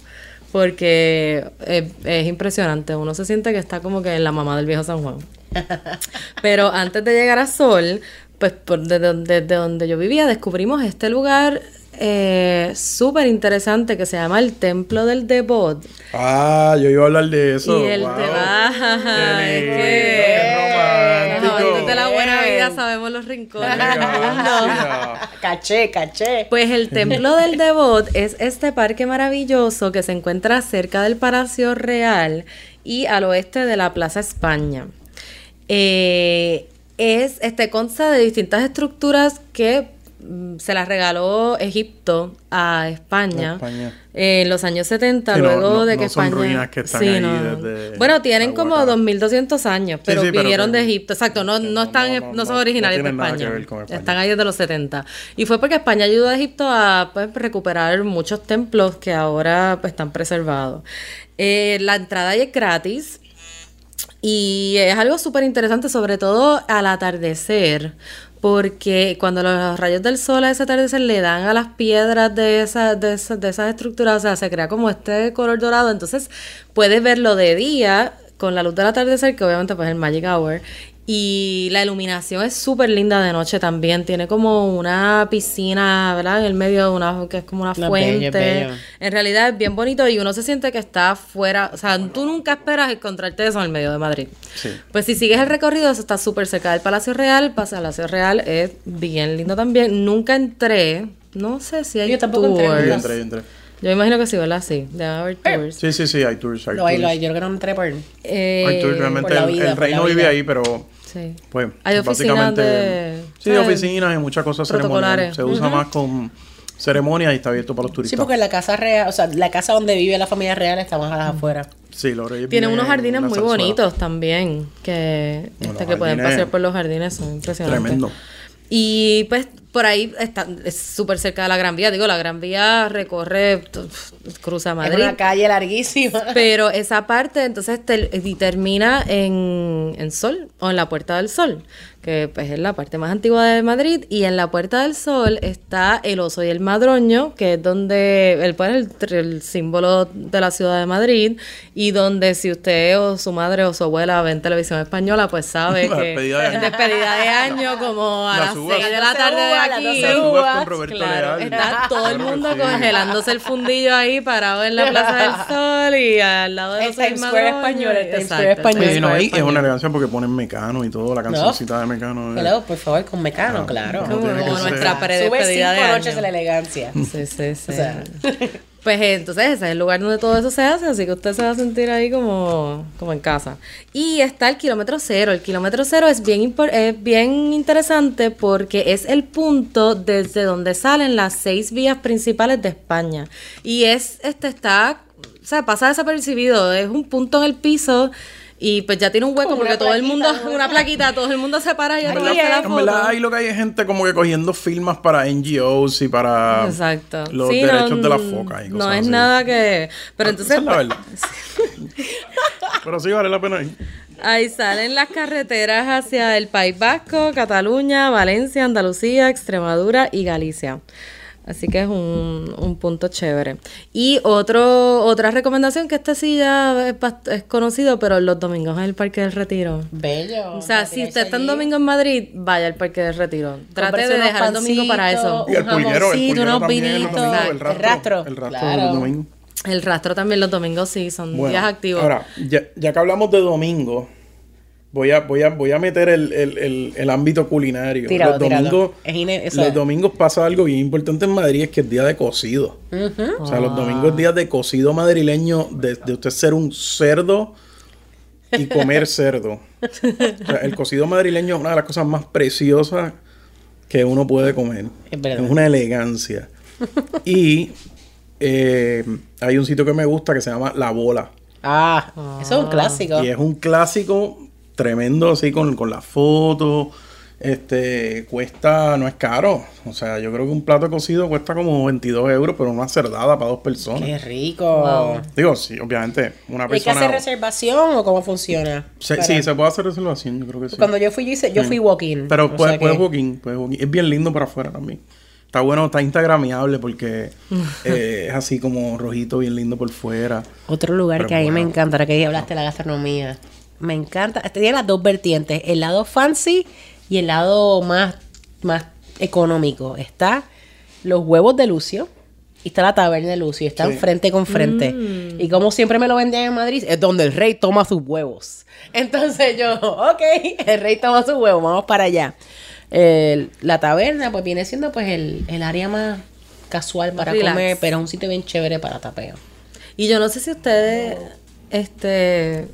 Porque eh, es impresionante, uno se siente que está como que en la mamá del viejo San Juan. [LAUGHS] Pero antes de llegar a Sol, pues por, desde, donde- desde donde yo vivía descubrimos este lugar eh, súper interesante que se llama el Templo del Devot. Ah, yo iba a hablar de eso. y él wow. te va, [LAUGHS] es lindo, que sabemos los rincones del mundo. [LAUGHS] Caché, caché. Pues el [LAUGHS] Templo del Devot es este parque maravilloso que se encuentra cerca del Palacio Real y al oeste de la Plaza España. Eh, es, este consta de distintas estructuras que se las regaló Egipto a España, en los años 70, Sí, no- luego no- de no que son España... ruinas que están Sí, ahí no. desde Bueno, tienen como Guacara. 2200 años, pero sí, pero vinieron que- de Egipto. Exacto, no, no no- están, no- no, no- son no originales de tienen nada que España. ver con España. Están ahí desde los 70. Y fue porque España ayudó a Egipto a pues, recuperar muchos templos que ahora pues, están preservados. Eh, la entrada ahí es gratis. Y es algo súper interesante, sobre todo al atardecer, porque cuando los rayos del sol a ese atardecer le dan a las piedras de, esa, de, esa- de esas estructuras, o sea, se crea como este color dorado, entonces puedes verlo de día con la luz del atardecer, que obviamente pues es el Magic Hour, y la iluminación es súper linda de noche también, tiene como una piscina, ¿verdad? En el medio de una, que es como una No, fuente. bello, es bello. En realidad es bien bonito y uno se siente que está fuera, o sea, tú nunca esperas encontrarte eso en el medio de Madrid. Sí. Pues si sigues el recorrido, eso está súper cerca del Palacio Real, Palacio Real es bien lindo también. Nunca entré, no sé si hay Yo tampoco entré, tours. Yo ¿verdad? entré, yo entré. Yo imagino que sí, ¿verdad? Sí, debe haber tours. Sí, sí, sí, hay tours, hay Lo hay, tours. lo hay. Yo creo que no entré por... Eh, Hay tours, realmente por la el- vida, el, por reino la vive ahí, pero sí. pues Hay oficinas básicamente de- sí, oficinas y muchas cosas ceremoniales. Se usa más con ceremonias y está abierto para los Sí, turistas. porque la casa real, o sea, la casa donde vive la familia real está más a las afueras. Sí, los reyes Tienen unos jardines muy zarzuela. bonitos también, que, No, este, que pueden pasear por los jardines, son impresionantes. Tremendo. Y pues por ahí está, es súper cerca de la Gran Vía. Digo, la Gran Vía recorre, cruza Es Madrid. una calle larguísima. Pero esa parte entonces te- y termina en, en Sol o en la Puerta del Sol, que pues, es la parte más antigua de Madrid. Y en la Puerta del Sol está el oso y el madroño, que es donde el, pues, el, el símbolo de la ciudad de Madrid. Y donde si usted o su madre o su abuela ven televisión española, pues sabe [LAUGHS] La que despedida de despedida de [LAUGHS] año, como a Las las uvas. 6 de la tarde de aquí. doce Las uvas. uvas con Roberto Claro, Leal. está [LAUGHS] todo el mundo sí. congelándose el fundillo ahí parado en la Plaza del Sol y al lado de El los Times Square español, el Times Square español. Sí, no, Square ahí es una elegancia porque ponen Mecano y todo, la cancioncita de Mecano. Eh. Hello, por favor, con Mecano, claro. Como nuestra predespedida de año. noches de la elegancia. Sí, sí, sí. O sea. [LAUGHS] Pues entonces ese es el lugar donde todo eso se hace, así que usted se va a sentir ahí como, como en casa. Y está el kilómetro cero. El kilómetro cero es bien, es bien interesante porque es el punto desde donde salen las seis vías principales de España. Y es, este está, o sea, pasa desapercibido. Es un punto en el piso y pues ya tiene un hueco porque todo el mundo, ¿no? [LAUGHS] una plaquita, todo el mundo se para y En hace la en foto. verdad, ahí lo que hay es gente como que cogiendo firmas para NGOs y para Exacto. los Sí, no, derechos de las focas y No es así. nada que. Pero Ah, entonces. esa es la verdad. [LAUGHS] Pero sí vale la pena ir. Ahí salen las carreteras hacia el País Vasco, Cataluña, Valencia, Andalucía, Extremadura y Galicia. Así que es un, un punto chévere. Y otro, otra recomendación que este sí ya es, es conocido, pero los domingos en el Parque del Retiro. Bello. O sea, si usted está en domingo en Madrid, vaya al Parque del Retiro. Trate de dejar el domingo para eso. Y el Un pulguero, el pulguero unos también, el vinitos. domingo, el El rastro. rastro. El rastro Claro. del domingo. El rastro también los domingos sí, son Bueno, días activos. Ahora, ya, ya que hablamos de domingo, voy a, voy a, voy a meter el, el- el- el ámbito culinario. Tíralo, los domingos, Es los es. domingos pasa algo bien importante en Madrid, es que es día de cocido. O sea, los domingos es día de cocido madrileño, de, de usted ser un cerdo y comer [LAUGHS] cerdo. O sea, el cocido madrileño es una de las cosas más preciosas que uno puede comer. Es verdad. una elegancia. [LAUGHS] Y eh, hay un sitio que me gusta que se llama La Bola. Ah, eso es un clásico. Y es un clásico tremendo, así con, con la foto. Este, cuesta, no es caro. O sea, yo creo que un plato cocido cuesta como 22 euros, pero una cerdada para dos personas. Qué rico. Wow. Digo, sí, obviamente, una ¿Hay que persona. hacer reservación o cómo funciona? Sí, Para- sí, se puede hacer reservación, yo creo que sí. Cuando yo fui, yo, hice, yo fui walk-in. Pero puedes puedes que- walk-in, puedes walk-in. Es bien lindo para afuera también. Está bueno, está instagramiable porque [LAUGHS] eh, es así como rojito, bien lindo por fuera. Otro lugar Pero que a mí me bueno. encanta, ahora que hablaste de la gastronomía. Me encanta. Tiene las dos vertientes, el lado fancy y el lado más, más económico. Está los huevos de Lucio y está la taberna de Lucio. Están Sí. frente con frente. Y como siempre me lo vendían en Madrid, es donde el rey toma sus huevos. Entonces yo, [LAUGHS] ok, el rey toma sus huevos, vamos para allá. El- la taberna pues viene siendo pues el, el área más casual para Relax. comer, pero es un sitio bien chévere para tapeo. Y yo no sé si ustedes, este...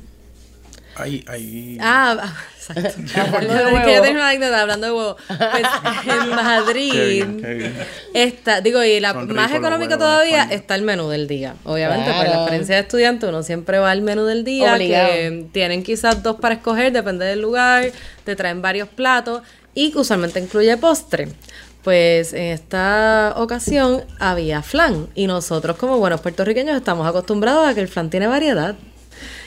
Ahí, ahí. Ah, ah, exacto. [LAUGHS] Hablando de Es que huevo. yo tengo una anécdota hablando de huevo. Pues [LAUGHS] en Madrid Qué bien, qué bien. está, digo, y la Son más económica todavía está el menú del día. Obviamente, Claro. por la experiencia de estudiante, uno siempre va al menú del día, Obligado. que tienen quizás dos para escoger, depende del lugar, te traen varios platos y que usualmente incluye postre. Pues en esta ocasión había flan y nosotros como buenos puertorriqueños estamos acostumbrados a que el flan tiene variedad.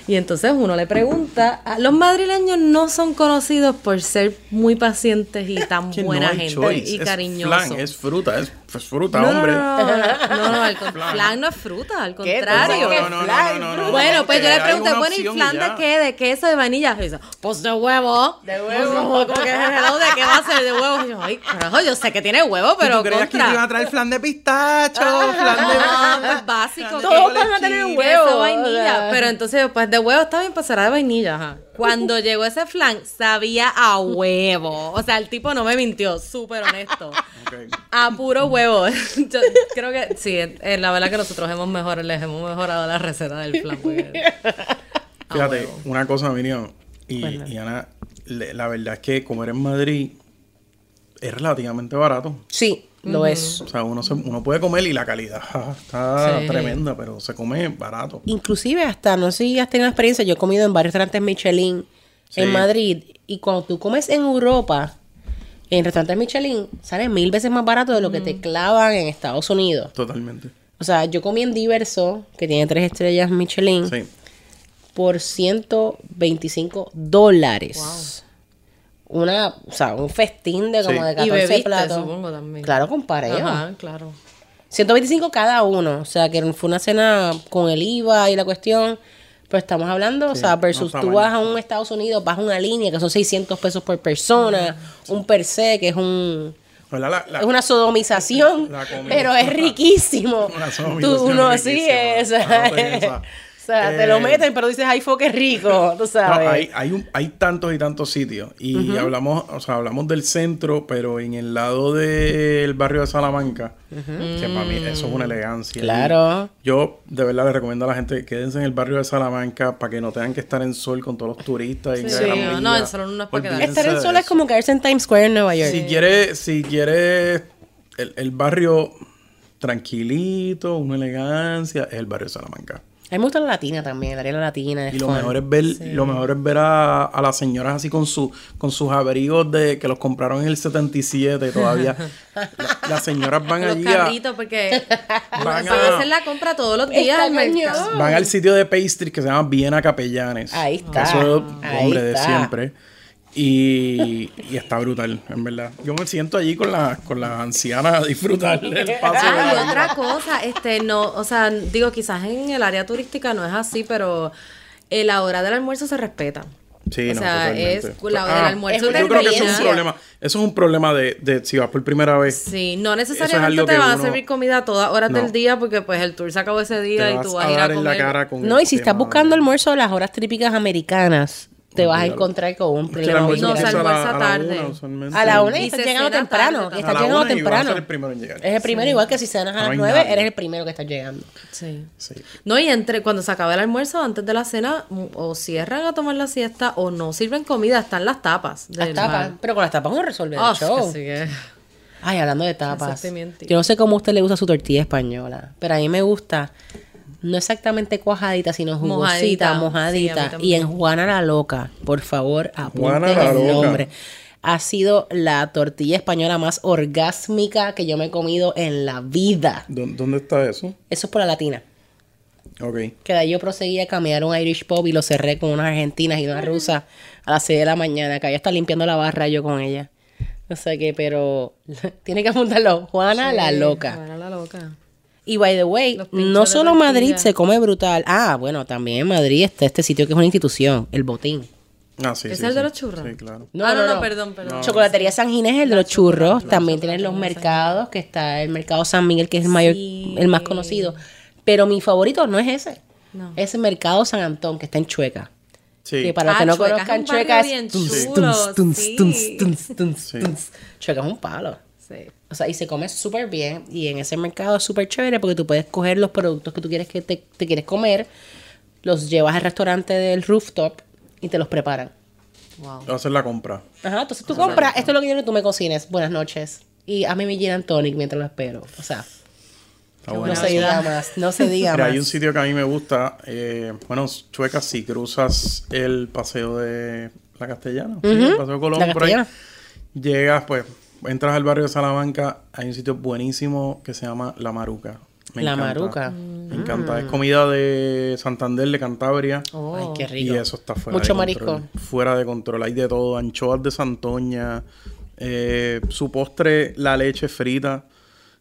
Y entonces uno le pregunta, a- los madrileños no son conocidos por ser muy pacientes y tan no buena gente choice, y es cariñosos. flan, es fruta, es, es fruta, no, hombre. no, no, no, no, al [LAUGHS] con- flan no es fruta, al contrario. ¿Tú No, no, no, Flan, no, no, no, Bueno, no, pues yo le pregunté, bueno, ¿y flan de qué? ¿De queso, de vainilla? Y dice, pues de huevo. De huevo. ¿de qué va a ser? De huevo. Y yo, ay, carajo, yo sé que tiene huevo, pero ¿Tú creías que iban a traer flan de pistacho? flan de... [LAUGHS] No, pues básico. Todos van a tener huevo. vainilla. Pero entonces, pues de huevo está bien, pues será de vainilla. Ajá. Cuando llegó ese flan, sabía a huevo. O sea, el tipo no me mintió, súper honesto. A puro huevo. [LAUGHS] Yo creo que sí, eh, la verdad que nosotros hemos mejorado, les hemos mejorado la receta del flan. porque- a [LAUGHS] Fíjate, huevo. una cosa, Miriam y, y Ana, le- la verdad es que comer en Madrid es relativamente barato. Sí, lo es. O sea, uno, se- uno puede comer y la calidad ja, [LAUGHS] está Sí. tremenda, pero se come barato. Inclusive hasta, no sé si has tenido experiencia, yo he comido en varios restaurantes Michelin Sí. en Madrid y cuando tú comes en Europa, en restaurantes Michelin, sale mil veces más barato de lo que te clavan en Estados Unidos. Totalmente. O sea, yo comí en Diverso, que tiene tres estrellas Michelin, Sí. por 125 dólares. Una, o sea, un festín de como Sí. de Y 14 bebiste, platos. supongo, también. Claro, con pareja. Ajá, claro. 125 cada uno. O sea, que fue una cena con el IVA y la cuestión. Pero estamos hablando, o Sí, sea, versus no tú vas a un Estados Unidos, vas a una línea que son 600 pesos por persona, un per se, que es un... La- es una sodomización, pero es riquísimo. [LAUGHS] Una Tú, uno así riquísima. es. O sea, te lo Eh, meten, pero dices, ay, fue que rico, tú No, sabes. hay, hay, un- hay tantos y tantos sitios. Y hablamos, o sea, hablamos del centro, pero en el lado del barrio de Salamanca, que para mí eso es una elegancia. Claro. Y yo de verdad les recomiendo a la gente quédense en el barrio de Salamanca para que no tengan que estar en sol con todos los turistas. y Sí, Gran no, en sol no es para. Olvídense Estar en sol es como caerse en Times Square en Nueva York. Si quieres, si quieres el, el barrio tranquilito, una elegancia, es el barrio de Salamanca. A mí me gusta la latina también, el área de la latina. es Y lo fun. mejor es ver, lo mejor es ver a, a las señoras así con su, con sus abrigos de que los compraron en el 77 todavía. La- [LAUGHS] las señoras van Los allí a, carritos, porque [LAUGHS] Van van a- hacer la compra todos los días al mercado. van al sitio de pastry que se llama Viena Capellanes. Ahí está, Eso, ahí hombre, de siempre. Y, y está brutal, en verdad. Yo me siento allí con las con las ancianas a disfrutar del [LAUGHS] paso de Ah, y la otra cosa, este, no, o sea, digo, quizás en el área turística no es así, pero eh, la hora del almuerzo se respeta. Sí, o no, sea, totalmente. es la hora Ah, del almuerzo. Yo creo que eso es un problema. Eso es un problema de, de si vas por primera vez. Sí, no es necesariamente te van a uno- servir comida a todas horas No. del día porque pues el tour se acabó ese Te día y tú vas a a ir a en la comer. cara con No, el y si estás buscando de- almuerzo a las horas típicas americanas, te vas a encontrar con un Es que el problema. almuerzo No, a a la tarde. A la una Y y estás se llegando temprano. tarde A estás la llegando a temprano. el primero en llegar. Es el primero, igual que si cenas a No las hay 9, nadie. eres el primero que estás llegando. Sí. Sí. No, y entre cuando se acaba el almuerzo, antes de la cena, mm, o cierran a tomar la siesta o no sirven comida, están las tapas. Las tapas. bar. Pero con las tapas uno resuelve Ah, el show. así que- Ay, hablando de tapas. Yo no sé cómo a usted le gusta su tortilla española, pero a mí me gusta no exactamente cuajadita, sino jugosita, Mojadita. Y en Juana la Loca, por favor, apunte Juana la el Loca. nombre. Ha sido la tortilla española más orgásmica que yo me he comido en la vida. ¿Dó- ¿Dónde está eso? Eso es por la latina. Ok. Que de ahí yo proseguí a caminar un Irish Pub y lo cerré con unas argentinas y una rusa a las 6 de la mañana. Que ella está limpiando la barra yo con ella. No sé qué, pero [LAUGHS] tiene que apuntarlo. Juana la loca. Juana la loca. Y by the way, no solo. Madrid se come brutal. Ah, bueno, también en Madrid está este sitio que es una institución, el Botín. Ah, sí, ¿Es sí, el de los churros? Sí, claro. ah, no, no, perdón, perdón. Chocolatería San Ginés es el de los churros. También tienes los mercados, que está el mercado San Miguel, que es el mayor, Sí. el más conocido. Pero mi favorito no es ese. No. Es el mercado San Antón, que está en Chueca. Sí. Que para los Ah, que no Chueca es conozcan Chueca es tuns, tuns, tuns. Chueca es un palo. Sí. O sea, y se come súper bien. Y en ese mercado es súper chévere porque tú puedes coger los productos que tú quieres que te, te quieres comer, los llevas al restaurante del rooftop y te los preparan. Wow. Hacer la compra. Ajá, entonces tú compras, esto es lo que quiero que tú me cocines. Buenas noches. Y a mí me llenan tonic mientras lo espero. O sea, no se diga más, no se diga Mira, más. hay un sitio que a mí me gusta. eh, bueno, Chueca, si cruzas el paseo de la Castellana, sí, el paseo Colón, La por ahí, llegas, pues, entras al barrio de Salamanca. Hay un sitio buenísimo que se llama La Maruca. Me La encanta. Maruca. Me encanta. Es comida de Santander, de Cantabria. Oh. Ay, qué rico. Y eso está fuera Mucho de control. marisco. Fuera de control. Hay de todo. Anchoas de Santoña. eh, su postre, la leche frita.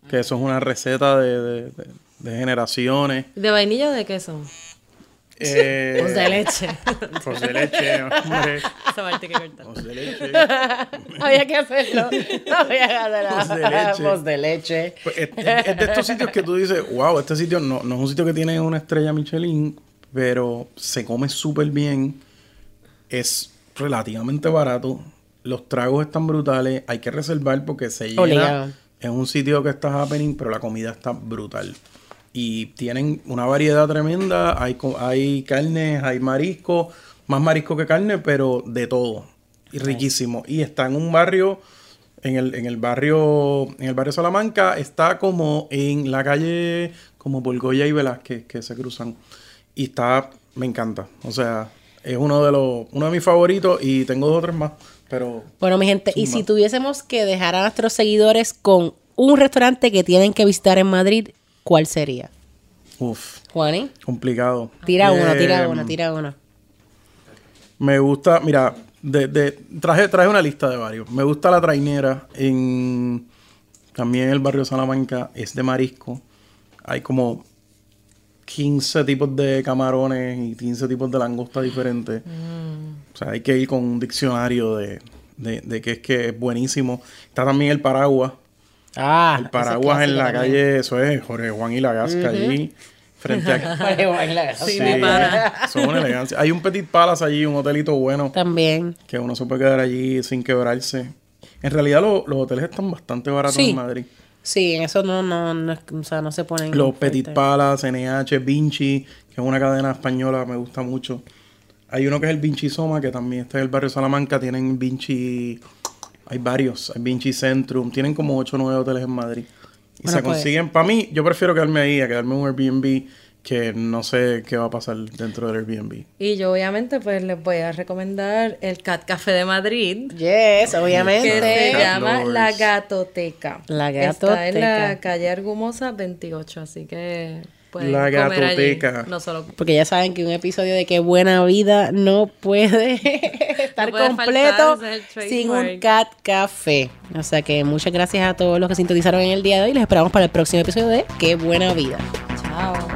Que eso es una receta de, de- de- de generaciones. ¿De vainilla o de queso? Eh, Pues de leche. Pues de leche, hombre. Esa parte que cortar. Pues de leche. [LAUGHS] Había que hacerlo. Había que hacerlo. Pos de leche. Pos de leche. Pues es, es- es de estos sitios que tú dices, wow, este sitio no, no es un sitio que tiene una estrella Michelin, pero se come súper bien. Es relativamente barato. Los tragos están brutales. Hay que reservar porque se llena. Obligado. Es un sitio que está happening, pero la comida está brutal. Y tienen una variedad tremenda. Hay, hay carnes, hay marisco. Más marisco que carne, pero de todo. Y riquísimo. Y está en un barrio, en el, en el barrio, en el barrio Salamanca, está como en la calle, como por Goya y Velázquez, que se cruzan. Y está, me encanta. O sea, es uno de los, uno de mis favoritos y tengo dos o tres más. Pero Bueno, mi gente, y si tuviésemos que dejar a nuestros seguidores con un restaurante que tienen que visitar en Madrid, ¿cuál sería? Uff, Juani, complicado. tira uno, tira Eh, uno, tira uno. Me gusta, mira, de, de- traje, traje una lista de varios. Me gusta la trainera en también el barrio Salamanca, es de marisco. Hay como 15 tipos de camarones y 15 tipos de langosta diferentes. O sea, hay que ir con un diccionario de, de, de que es que es buenísimo. Está también el paraguas. Ah, El paraguas en la calle, eso es Jorge Juan y la Gasca allí, frente a... [LAUGHS] Sí, mi pana. Son una elegancia. Hay un Petit Palace allí, un hotelito bueno, También. que uno se puede quedar allí sin quebrarse. En realidad lo- los hoteles están bastante baratos Sí. en Madrid. Sí, en eso no, no, no, es- o sea, no se ponen. Los fuerte. Petit Palace, NH, Vinci, que es una cadena española, me gusta mucho. Hay uno que es el Vinci Soma, que también está en el barrio Salamanca. Tienen Vinci... Hay varios. Hay Vinci Centrum. Tienen como 8 o 9 hoteles en Madrid. Y Bueno, se pues- consiguen... Para mí, yo prefiero quedarme ahí a quedarme en un Airbnb que no sé qué va a pasar dentro del Airbnb. Y yo obviamente pues les voy a recomendar el Cat Café de Madrid. Yes, Que obviamente. se Cat llama Lovers. La Gatoteca. La Está en la Gatoteca. calle Argumosa 28, así que pueden La comer allí. gatoteca. No solo Porque ya saben que un episodio de Qué Buena Vida no puede [LAUGHS] estar puede completo faltar, sin un. Cat Café. O sea que muchas gracias a todos los que sintonizaron en el día de hoy. Les esperamos para el próximo episodio de Qué Buena Vida. Chao.